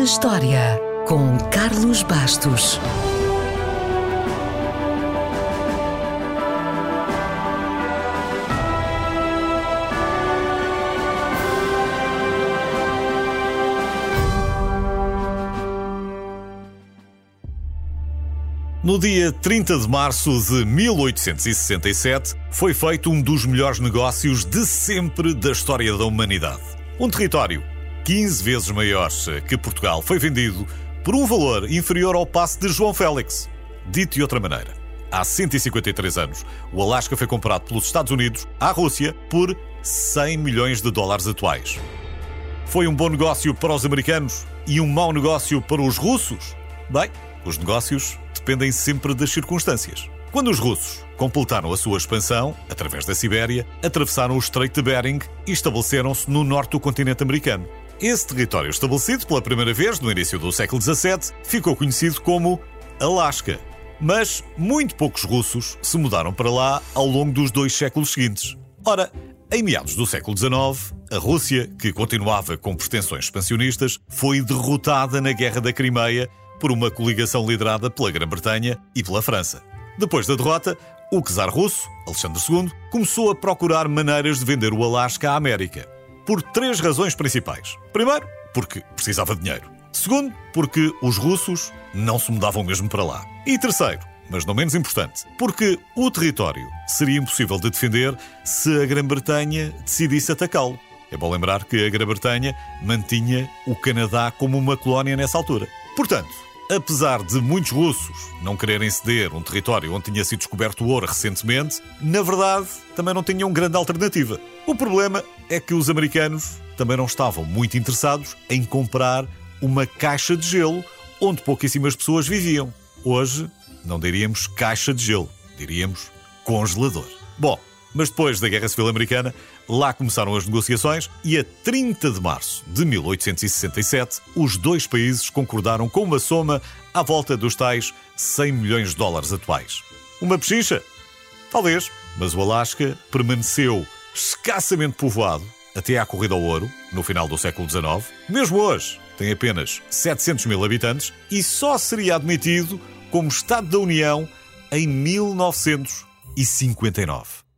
na História, com Carlos Bastos. No dia 30 de março de 1867, foi feito um dos melhores negócios de sempre da história da humanidade. Um território 15 vezes maior que Portugal foi vendido por um valor inferior ao passe de João Félix. Dito de outra maneira, há 153 anos, o Alasca foi comprado pelos Estados Unidos à Rússia por 100 milhões de dólares atuais. Foi um bom negócio para os americanos e um mau negócio para os russos? Bem, os negócios dependem sempre das circunstâncias. Quando os russos completaram a sua expansão, através da Sibéria, atravessaram o Estreito de Bering e estabeleceram-se no norte do continente americano. Esse território, estabelecido pela primeira vez no início do século XVII, ficou conhecido como Alasca. Mas muito poucos russos se mudaram para lá ao longo dos dois séculos seguintes. Ora, em meados do século XIX, a Rússia, que continuava com pretensões expansionistas, foi derrotada na Guerra da Crimeia por uma coligação liderada pela Grã-Bretanha e pela França. Depois da derrota, o czar russo, Alexandre II, começou a procurar maneiras de vender o Alasca à América. Por três razões principais. Primeiro, porque precisava de dinheiro. Segundo, porque os russos não se mudavam mesmo para lá. E terceiro, mas não menos importante, porque o território seria impossível de defender se a Grã-Bretanha decidisse atacá-lo. É bom lembrar que a Grã-Bretanha mantinha o Canadá como uma colónia nessa altura. Portanto, Apesar de muitos russos não quererem ceder um território onde tinha sido descoberto ouro recentemente, na verdade também não tinham grande alternativa. O problema é que os americanos também não estavam muito interessados em comprar uma caixa de gelo onde pouquíssimas pessoas viviam. Hoje não diríamos caixa de gelo, diríamos congelador. Bom, mas depois da Guerra Civil Americana, lá começaram as negociações e a 30 de março de 1867, os dois países concordaram com uma soma à volta dos tais 100 milhões de dólares atuais. Uma pechincha? Talvez, mas o Alasca permaneceu escassamente povoado até à corrida ao ouro, no final do século XIX. Mesmo hoje, tem apenas 700 mil habitantes e só seria admitido como Estado da União em 1959.